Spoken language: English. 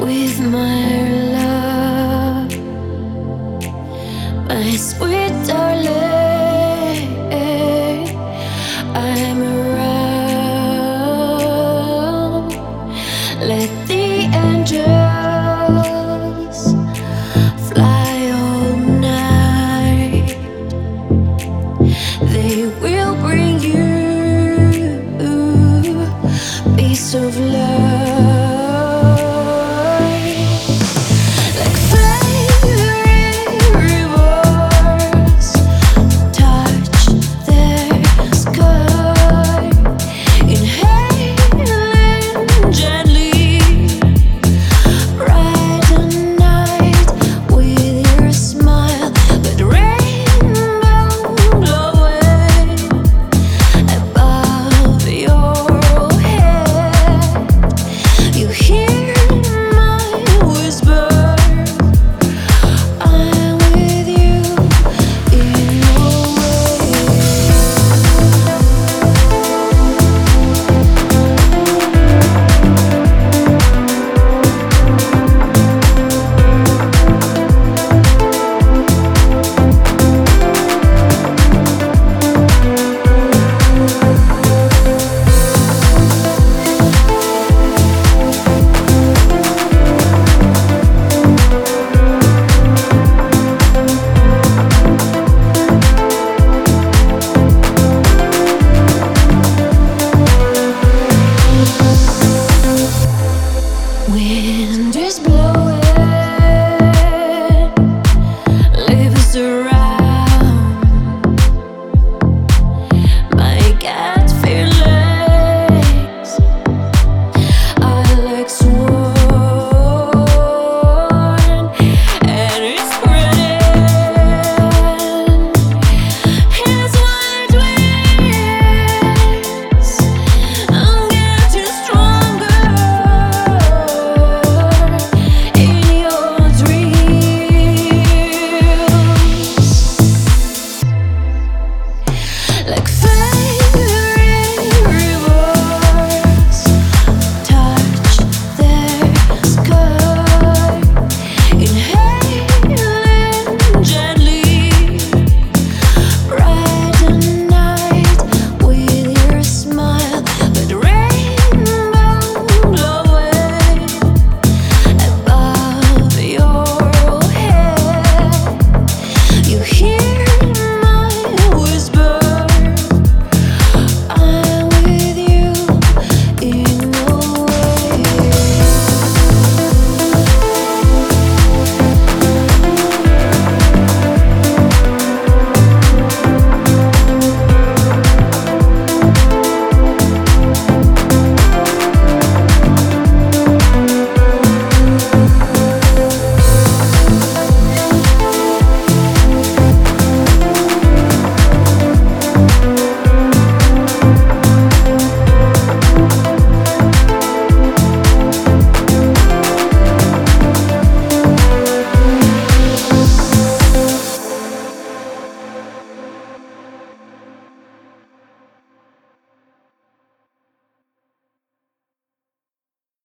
with my love, my sweet darling. I'm around. Let the angels fly all night. They will bring you peace of love.